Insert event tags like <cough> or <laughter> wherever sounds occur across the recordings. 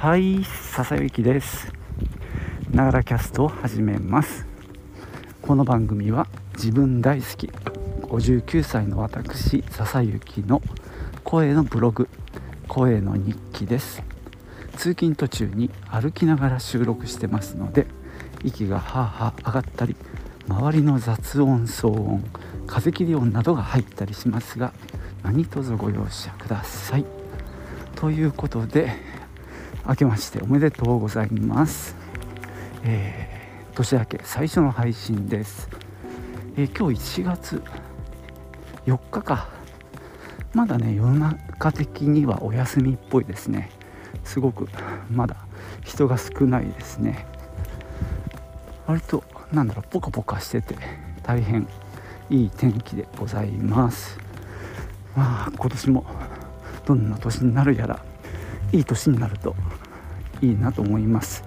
はい笹雪です。ながらキャストを始めます。この番組は自分大好き59歳の私笹雪の声のブログ声の日記です。通勤途中に歩きながら収録してますので息がはあはあ上がったり周りの雑音騒音風切り音などが入ったりしますが何卒ご容赦ください。ということで明けましておめでとうございます、えー、年明け最初の配信です、えー、今日1月4日か。まだね世の中的にはお休みっぽいですね。すごくまだ人が少ないですね。割となんだろうポカポカしてて大変いい天気でございます。まあ今年もどんな年になるやらいい年になるといいなと思います。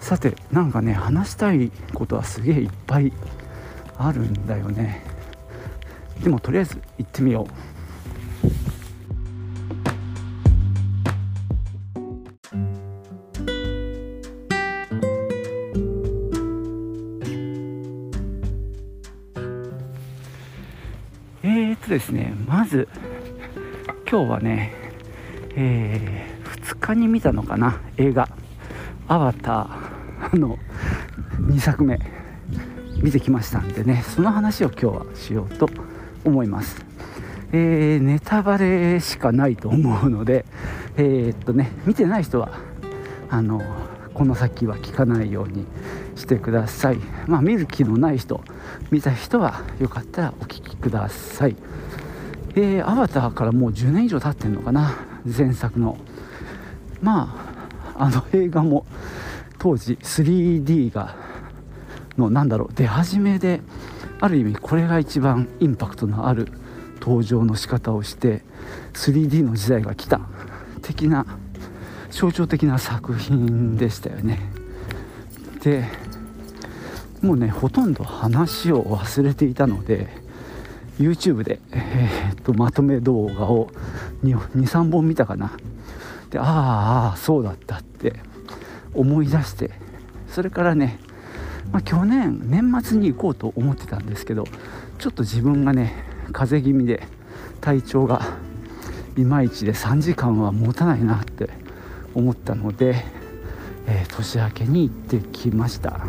さてなんかね話したいことはすげえいっぱいあるんだよね。でもとりあえず行ってみよう。えー、っとですねまず今日はね、えー、2日に見たのかな？映画「アバター」の2作目。見てきましたんでね。その話を今日はしようと思います。えー、ネタバレしかないと思うのでえー、っとね見てない人はあのこの先は聞かないようにしてください。まあ見る気のない人見た人はよかったらお聞きください。えー、アバターからもう10年以上経ってんのかな？前作の。まああの映画も当時 3D がのなんだろう出始めである意味これが一番インパクトのある登場の仕方をして 3D の時代が来た的な象徴的な作品でしたよね。でもうねほとんど話を忘れていたので YouTube で、えー、っとまとめ動画を23本見たかな。でああそうだったって思い出してそれからね、まあ、去年年末に行こうと思ってたんですけどちょっと自分がね風邪気味で体調がいまいちで3時間は持たないなって思ったので、えー、年明けに行ってきました。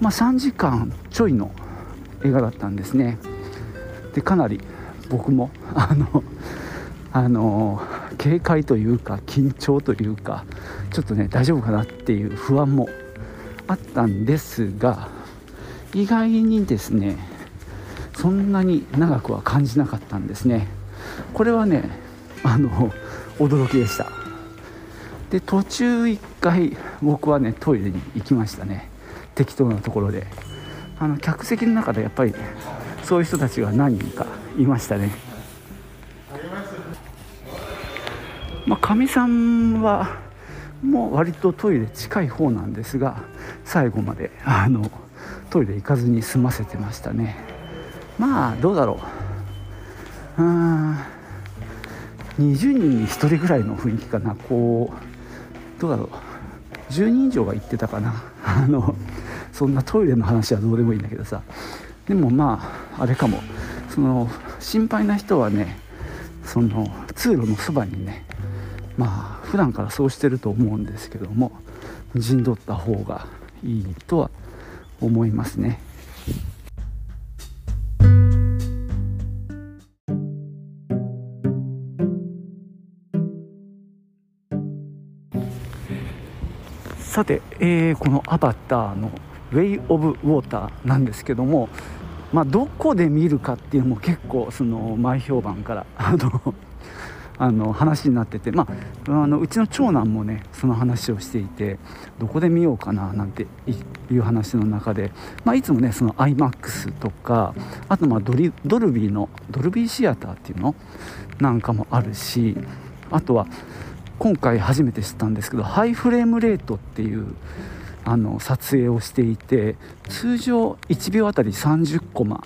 まあ3時間ちょいの映画だったんですね。でかなり僕もあのあの警戒というか緊張というかちょっとね大丈夫かなっていう不安もあったんですが意外にですねそんなに長くは感じなかったんですね。これはねあの驚きでした。で途中1回僕はねトイレに行きましたね。適当なところで。あの客席の中でやっぱりそういう人たちが何人かいましたね。かみさんはもう割とトイレ近い方なんですが最後まであのトイレ行かずに済ませてましたね。まあどうだろう。うん。20人に1人ぐらいの雰囲気かな。こうどうだろう。10人以上が行ってたかな。あのそんなトイレの話はどうでもいいんだけどさ。でもまああれかも。その心配な人はねその通路のそばにねまあ普段からそうしてると思うんですけども陣取った方がいいとは思いますね。さて、えー、このアバターの「ウェイ・オブ・ウォーター」なんですけども、まあ、どこで見るかっていうのも結構その前評判からあのあの話になってて、まあ、あのうちの長男もねその話をしていてどこで見ようかななんていう話の中で、まあ、いつもねその IMAX とかあとまあドリドルビーのドルビーシアターっていうの？なんかもあるしあとは今回初めて知ったんですけどハイフレームレートっていうあの撮影をしていて通常1秒あたり30コマ、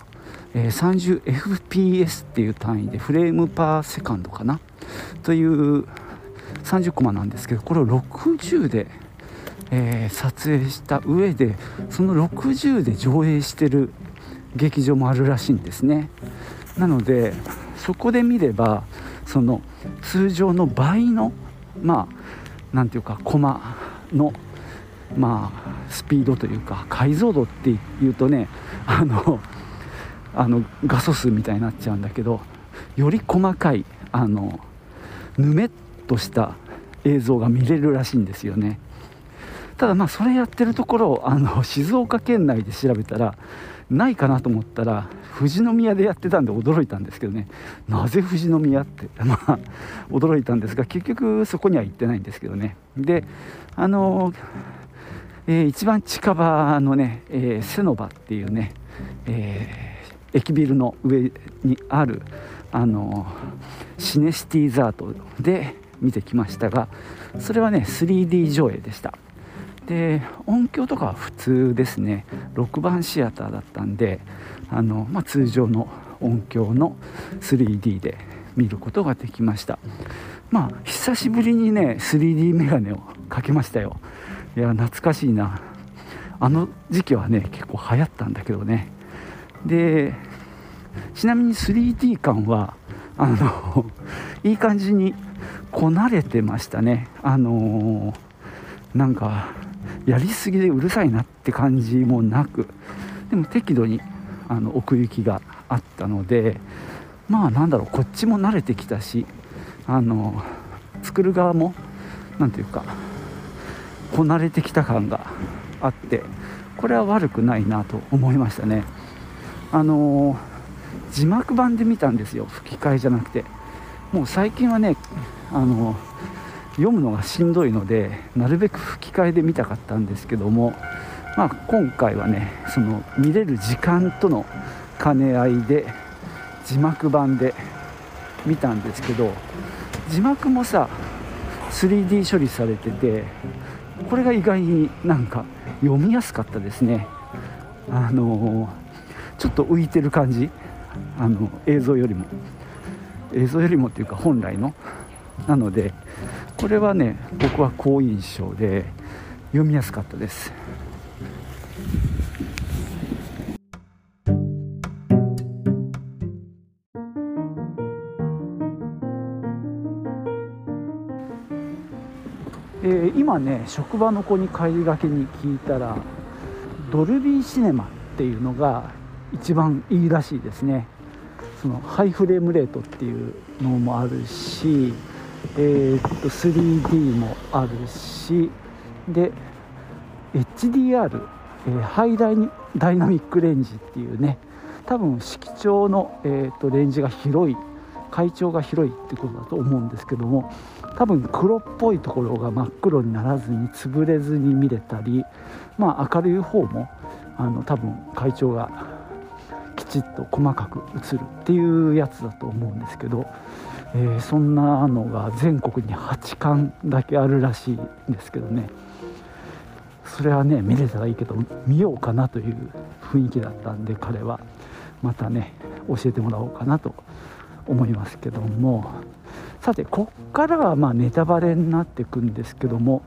えー、30fps っていう単位で frame per second かな？という30コマなんですけどこれを60で、えー、撮影した上でその60で上映してる劇場もあるらしいんですね。なのでそこで見ればその通常の倍のまあ何ていうかコマのまあスピードというか解像度っていうとねあのあの画素数みたいになっちゃうんだけどより細かいあのぬめっとした映像が見れるらしいんですよね。ただまあそれやってるところあの <laughs> 静岡県内で調べたらないかなと思ったら富士宮でやってたんで驚いたんですけどね。なぜ富士宮って？<laughs> まあ驚いたんですが結局そこには行ってないんですけどね。であのえー、一番近場のね、えー、セノバっていうね、えー、駅ビルの上にあるあのシネシティザートで見てきましたがそれはね 3D 上映でした。で音響とかは普通ですね。6番シアターだったんであの、まあ、通常の音響の 3D で見ることができました。まあ久しぶりにね 3D メガネをかけましたよ。いや懐かしいな。あの時期はね結構流行ったんだけどね。でちなみに 3D 感はあのいい感じにこなれてましたね。あのなんかやりすぎでうるさいなって感じもなく。でも適度にあの奥行きがあったのでまあなんだろうこっちも慣れてきたしあの作る側も何ていうかこなれてきた感があってこれは悪くないなと思いましたね。あの字幕版で見たんですよ。吹き替えじゃなくて。もう最近はねあの読むのがしんどいのでなるべく吹き替えで見たかったんですけども、まあ、今回はねその見れる時間との兼ね合いで字幕版で見たんですけど字幕もさ 3D 処理されててこれが意外になんか読みやすかったですね。あのちょっと浮いてる感じ。あの映像よりも。映像よりもっていうか本来の。なのでこれはね僕は好印象で読みやすかったです。えー、今ね職場の子に帰りがけに聞いたらドルビーシネマっていうのが一番いいらしいですね。そのハイフレームレートっていうのもあるし、えー、っと 3D もあるしで HDR、えー、ハイダイダイナミックレンジっていうね多分色調の、えー、っとレンジが広い会長が広いってことだと思うんですけども多分黒っぽいところが真っ黒にならずに潰れずに見れたりまあ明るい方もあの多分会長がちっと細かく映るっていうやつだと思うんですけど、えー、そんなのが全国に8巻だけあるらしいんですけどね。それはね見れたらいいけど見ようかなという雰囲気だったんで彼は。またね教えてもらおうかなと思いますけども。さてこっからはまネタバレになっていくんですけども、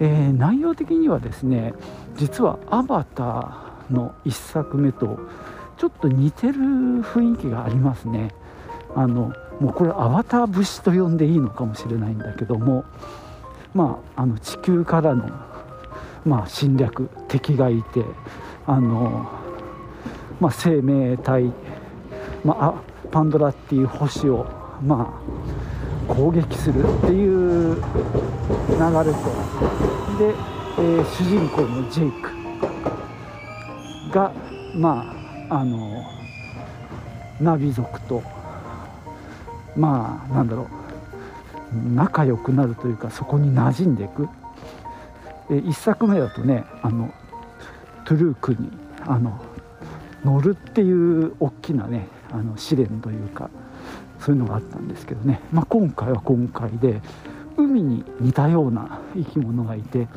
えー、内容的にはですね実は「アバター」の1作目とちょっと似てる雰囲気がありますね。あのもうこれアバター節と呼んでいいのかもしれないんだけども。まああの地球からの、まあ、侵略敵がいてあの、まあ、生命体、まあ、パンドラっていう星を、まあ、攻撃するっていう流れと。で、えー、主人公のジェイクがまああのナビ族とまあなんだろう仲良くなるというかそこに馴染んでいく。え1作目だとねあのトゥルークにあの乗るっていう大きなねあの試練というかそういうのがあったんですけどね、まあ、今回は今回で海に似たような生き物がいて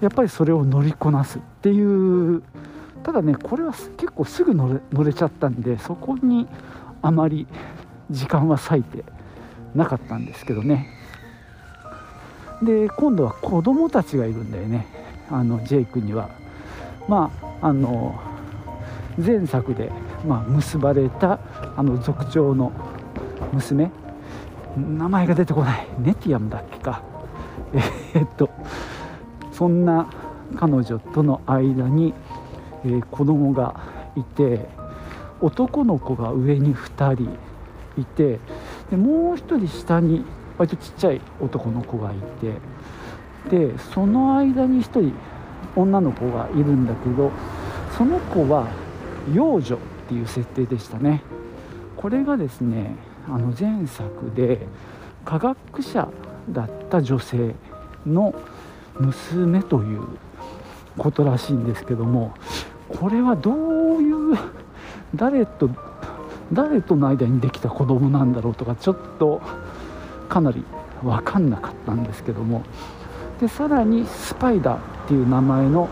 やっぱりそれを乗りこなすっていうただねこれは結構すぐ乗れ乗れちゃったんでそこにあまり時間は割いてなかったんですけどね。で今度は子供たちがいるんだよね。あのジェイクには。まああの前作で、まあ、結ばれたあの族長の娘。名前が出てこない。ネティアムだっけか。<laughs> えー、っとそんな彼女との間に、えー、子供がいて男の子が上に2人いてでもう1人下に割とちっちゃい男の子がいてでその間に1人女の子がいるんだけどその子は幼女っていう設定でしたね。これがですねあの前作で科学者だった女性の娘ということらしいんですけどもこれはどういう誰と誰との間にできた子供なんだろうとかちょっとかなり分かんなかったんですけども。でさらにスパイダーっていう名前の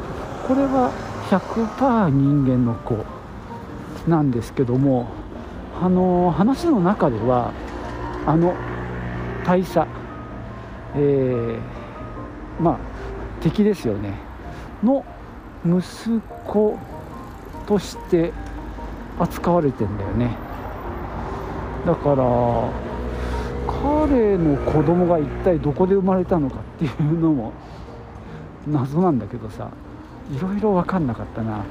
これは100%人間の子なんですけどもあの話の中ではあの大佐、えー、まあ敵ですよね。の息子として扱われてんだよね。だから彼の子供が一体どこで生まれたのかっていうのも謎なんだけどさいろいろ分かんなかったな。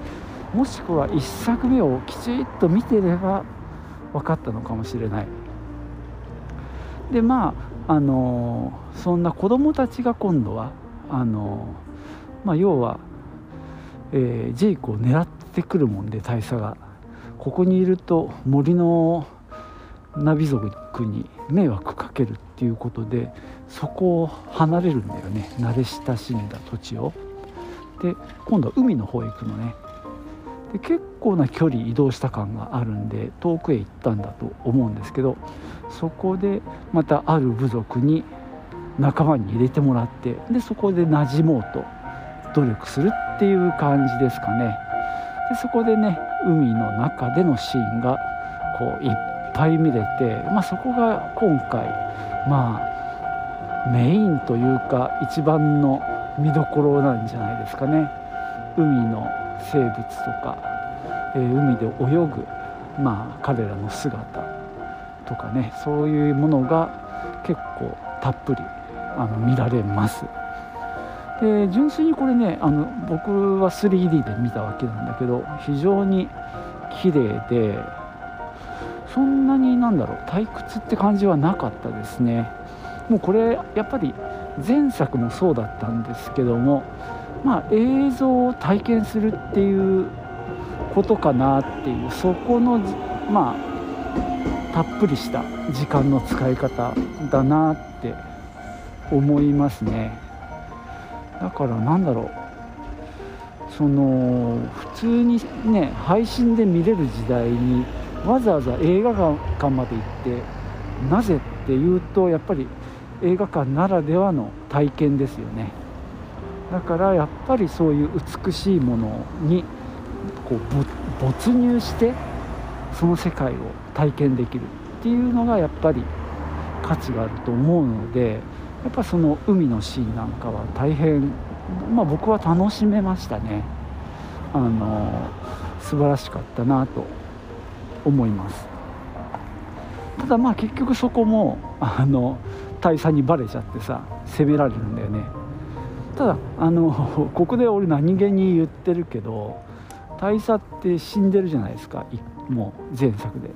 もしくは1作目をきちっと見てれば分かったのかもしれない。でまああのそんな子供たちが今度はあのまあ、要は、えー、ジェイクを狙ってくるもんで大佐がここにいると森のナビ族に迷惑かけるっていうことでそこを離れるんだよね。慣れ親しんだ土地を。で今度は海の方へ行くのね。で結構な距離移動した感があるんで遠くへ行ったんだと思うんですけどそこでまたある部族に仲間に入れてもらってでそこで馴染もうと。努力するっていう感じですかね。でそこでね海の中でのシーンがこういっぱい見れて、まあ、そこが今回まあメインというか一番の見どころなんじゃないですかね。海の生物とか、えー、海で泳ぐまあ彼らの姿とかねそういうものが結構たっぷりあの見られます。で純粋にこれねあの僕は 3D で見たわけなんだけど非常に綺麗でそんなになんだろう退屈って感じはなかったですね。もうこれやっぱり前作もそうだったんですけどもまあ映像を体験するっていうことかなっていうそこのまあたっぷりした時間の使い方だなって思いますね。だからなんだろう。その普通にね配信で見れる時代にわざわざ映画館まで行ってなぜっていうとやっぱり映画館ならではの体験ですよね。だからやっぱりそういう美しいものにこう没入してその世界を体験できるっていうのがやっぱり価値があると思うのでやっぱその海のシーンなんかは大変まあ僕は楽しめましたね。あの素晴らしかったなと思います。ただまあ結局そこもあの大佐にバレちゃってさ責められるんだよね。ただあのここで俺何気に言ってるけど大佐って死んでるじゃないですかもう前作で。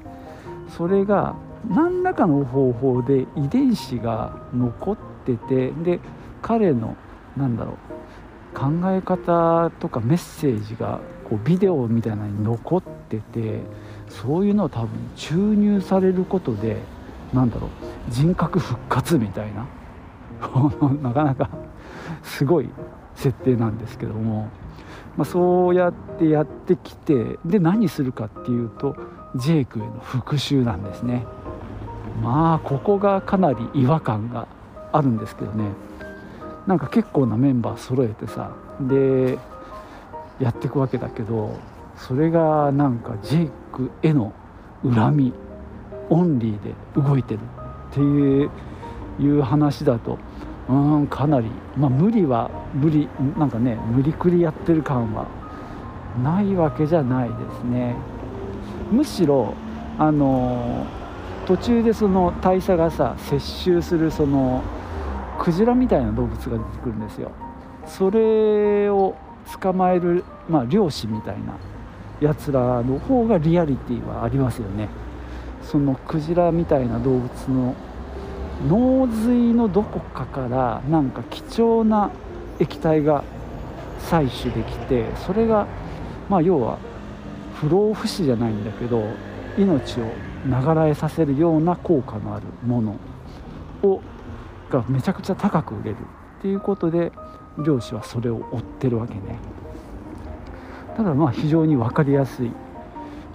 それが何らかの方法で遺伝子が残っててで彼のなんだろう考え方とかメッセージがこうビデオみたいなのに残っててそういうのを多分注入されることでなんだろう人格復活みたいな <laughs> なかなかすごい設定なんですけども、まあ、そうやってやってきてで何するかっていうとジェイクへの復讐なんですね。まあここがかなり違和感があるんですけどね。なんか結構なメンバー揃えてさでやっていくわけだけどそれがなんかジェイクへの恨みオンリーで動いてるっていう話だとうんかなりまあ無理は無理なんかね無理くりやってる感はないわけじゃないですね。むしろあの途中でその大佐がさ接収するそのクジラみたいな動物が出てくるんですよ。それを捕まえる、まあ、漁師みたいなやつらの方がリアリティはありますよね。そのクジラみたいな動物の脳髄のどこかからなんか貴重な液体が採取できてそれがまあ要は不老不死じゃないんだけど命を流らえさせるような効果のあるものをがめちゃくちゃ高く売れるっていうことで漁師はそれを追ってるわけね。ただまあ非常に分かりやすい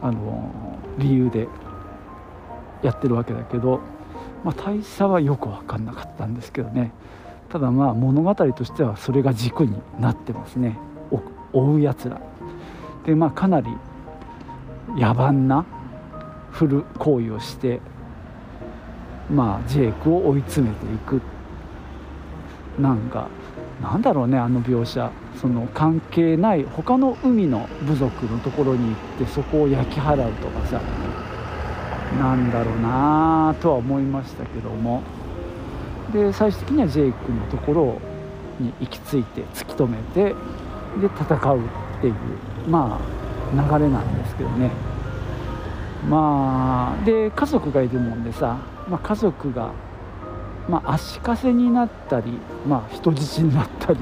あの理由でやってるわけだけど、まあ、大差はよく分かんなかったんですけどね。ただまあ物語としてはそれが軸になってますね。追うやつら。でまあかなり野蛮なフル行為をしてまあジェイクを追い詰めていくなんかなんだろうねあの描写。その関係ない他の海の部族のところに行ってそこを焼き払うとかさなんだろうなとは思いましたけども。で最終的にはジェイクのところに行き着いて突き止めてで戦うっていうまあ流れなんですけどね。まあで家族がいるもんでさ、まあ、家族が、まあ、足かせになったり、まあ、人質になったり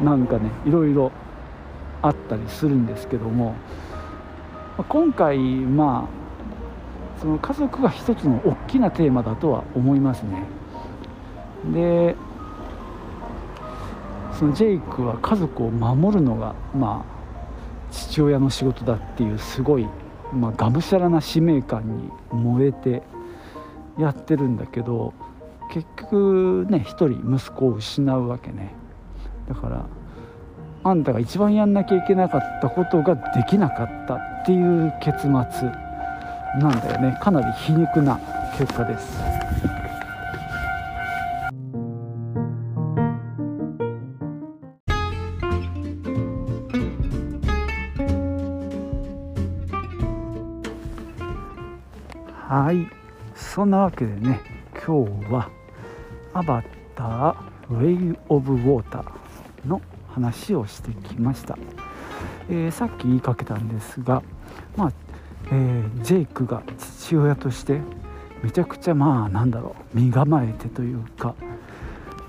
なんかねいろいろあったりするんですけども今回まあその家族が一つの大きなテーマだとは思いますね。でそのジェイクは家族を守るのがまあ父親の仕事だっていうすごいまあ、がむしゃらな使命感に燃えてやってるんだけど結局ね一人息子を失うわけねだからあんたが一番やんなきゃいけなかったことができなかったっていう結末なんだよねかなり皮肉な結果です。はいそんなわけでね今日は「アバター・ウェイ・オブ・ウォーター」の話をしてきました、えー、さっき言いかけたんですがまあ、えー、ジェイクが父親としてめちゃくちゃまあなんだろう身構えてというか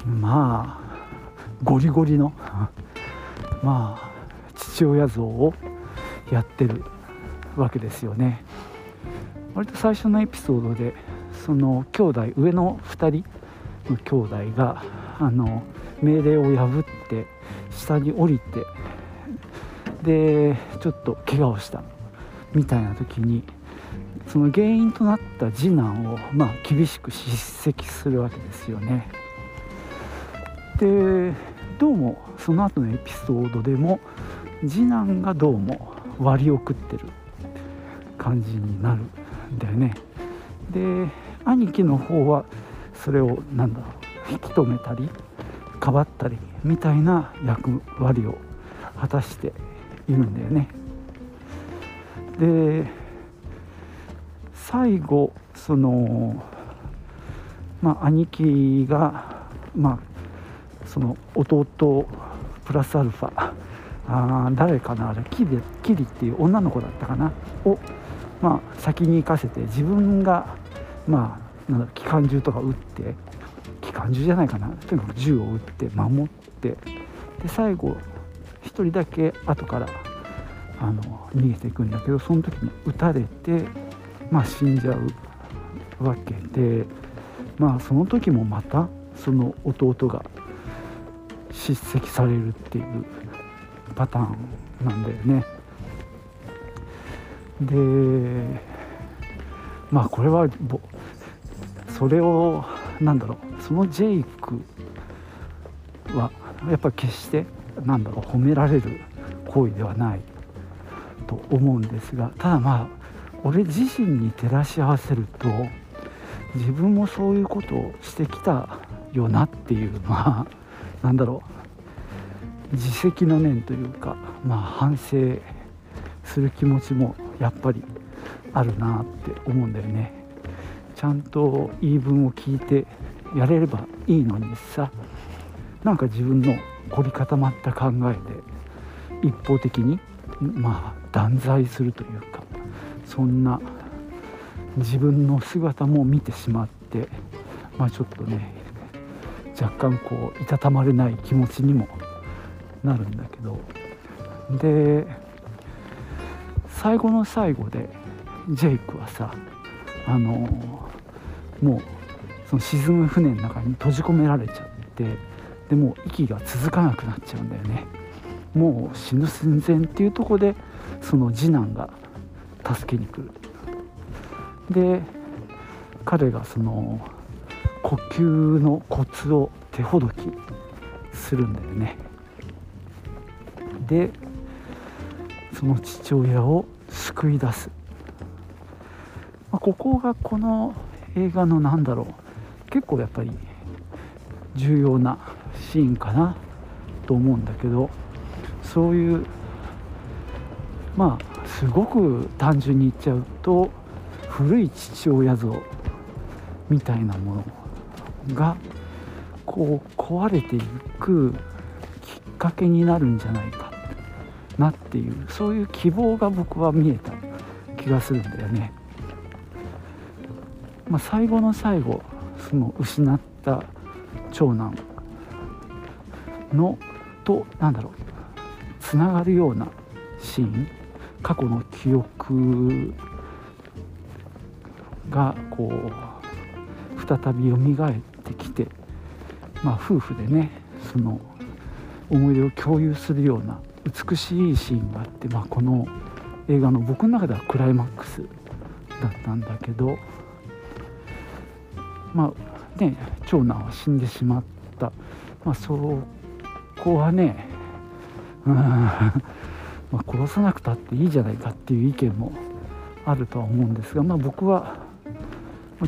まあゴリゴリの <laughs> まあ父親像をやってるわけですよね。割と最初のエピソードでその兄弟上の2人の兄弟があの命令を破って下に降りてでちょっと怪我をしたみたいな時にその原因となった次男をまあ厳しく叱責するわけですよね。でどうもその後のエピソードでも次男がどうも割り送ってる感じになるだよね。で兄貴の方はそれを何だろう引き止めたりかばったりみたいな役割を果たしているんだよね。で最後そのまあ兄貴がまあその弟プラスアルファあ誰かなあれキリキリっていう女の子だったかなをまあ、先に行かせて自分が、まあ、なんだ機関銃とか撃って機関銃じゃないかなとにかく銃を撃って守ってで最後1人だけ後からあの逃げていくんだけどその時に撃たれて、まあ、死んじゃうわけで、まあ、その時もまたその弟が叱責されるっていうパターンなんだよね。でまあこれはそれをなんだろうそのジェイクはやっぱ決してなんだろう褒められる行為ではないと思うんですがただまあ俺自身に照らし合わせると自分もそういうことをしてきたよなっていうまあなんだろう自責の念というかまあ反省する気持ちもやっぱりあるなって思うんだよね。ちゃんと言い分を聞いてやれればいいのにさ。なんか自分の凝り固まった考えで一方的にまあ断罪するというかそんな自分の姿も見てしまってまあちょっとね若干こういたたまれない気持ちにもなるんだけど。で最後の最後でジェイクはさあのもうその沈む船の中に閉じ込められちゃってでもう息が続かなくなっちゃうんだよね。もう死ぬ寸前っていうとこでその次男が助けに来る。で彼がその呼吸のコツを手ほどきするんだよね。でその父親を救い出す、まあ、ここがこの映画のなんだろう。結構やっぱり重要なシーンかなと思うんだけどそういうまあすごく単純に言っちゃうと古い父親像みたいなものがこう壊れていくきっかけになるんじゃないかなっていうそういう希望が僕は見えた気がするんだよね。まあ、最後の最後その失った長男のとなんだろうつながるようなシーン過去の記憶がこう再び蘇ってきて、まあ、夫婦でねその思い出を共有するような美しいシーンがあって、まあ、この映画の僕の中ではクライマックスだったんだけどまあね長男は死んでしまった、まあ、そこはねうんまあ殺さなくたっていいじゃないかっていう意見もあるとは思うんですが、まあ、僕は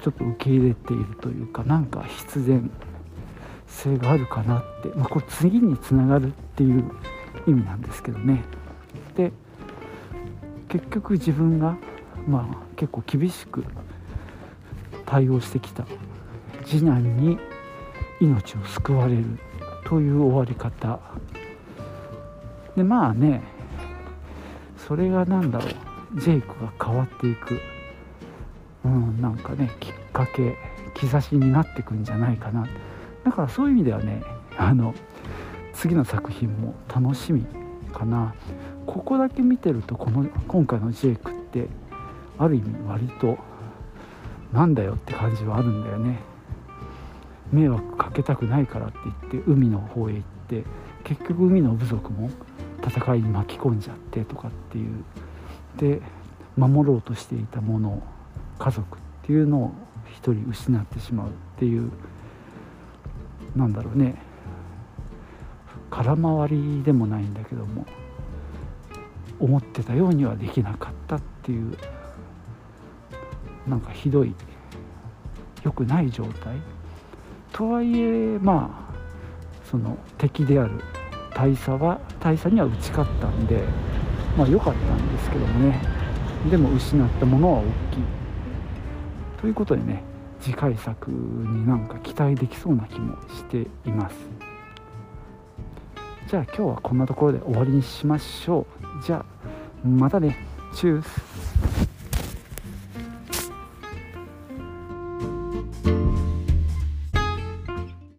ちょっと受け入れているというかなんか必然性があるかなって、まあ、これ次につながるっていう意味なんですけどね。で結局自分がまあ結構厳しく対応してきた次男に命を救われるという終わり方。でまあねそれが何だろう。ジェイクが変わっていく。うんなんかねきっかけ兆しになってくんじゃないかな。だからそういう意味ではねあの次の作品も楽しみかな。ここだけ見てるとこの今回のジェイクってある意味割となんだよって感じはあるんだよね。迷惑かけたくないからって言って海の方へ行って結局海の部族も戦いに巻き込んじゃってとかっていう。で守ろうとしていたもの家族っていうのを一人失ってしまうっていうなんだろうね。空回りでもないんだけども思ってたようにはできなかったっていうなんかひどい良くない状態。とはいえまあその敵である大佐は大佐には打ち勝ったんでまあ良かったんですけどもね。でも失ったものは大きい。ということでね次回作になんか期待できそうな気もしています。じゃあ今日はこんなところで終わりにしましょう。じゃあまたね。チュース。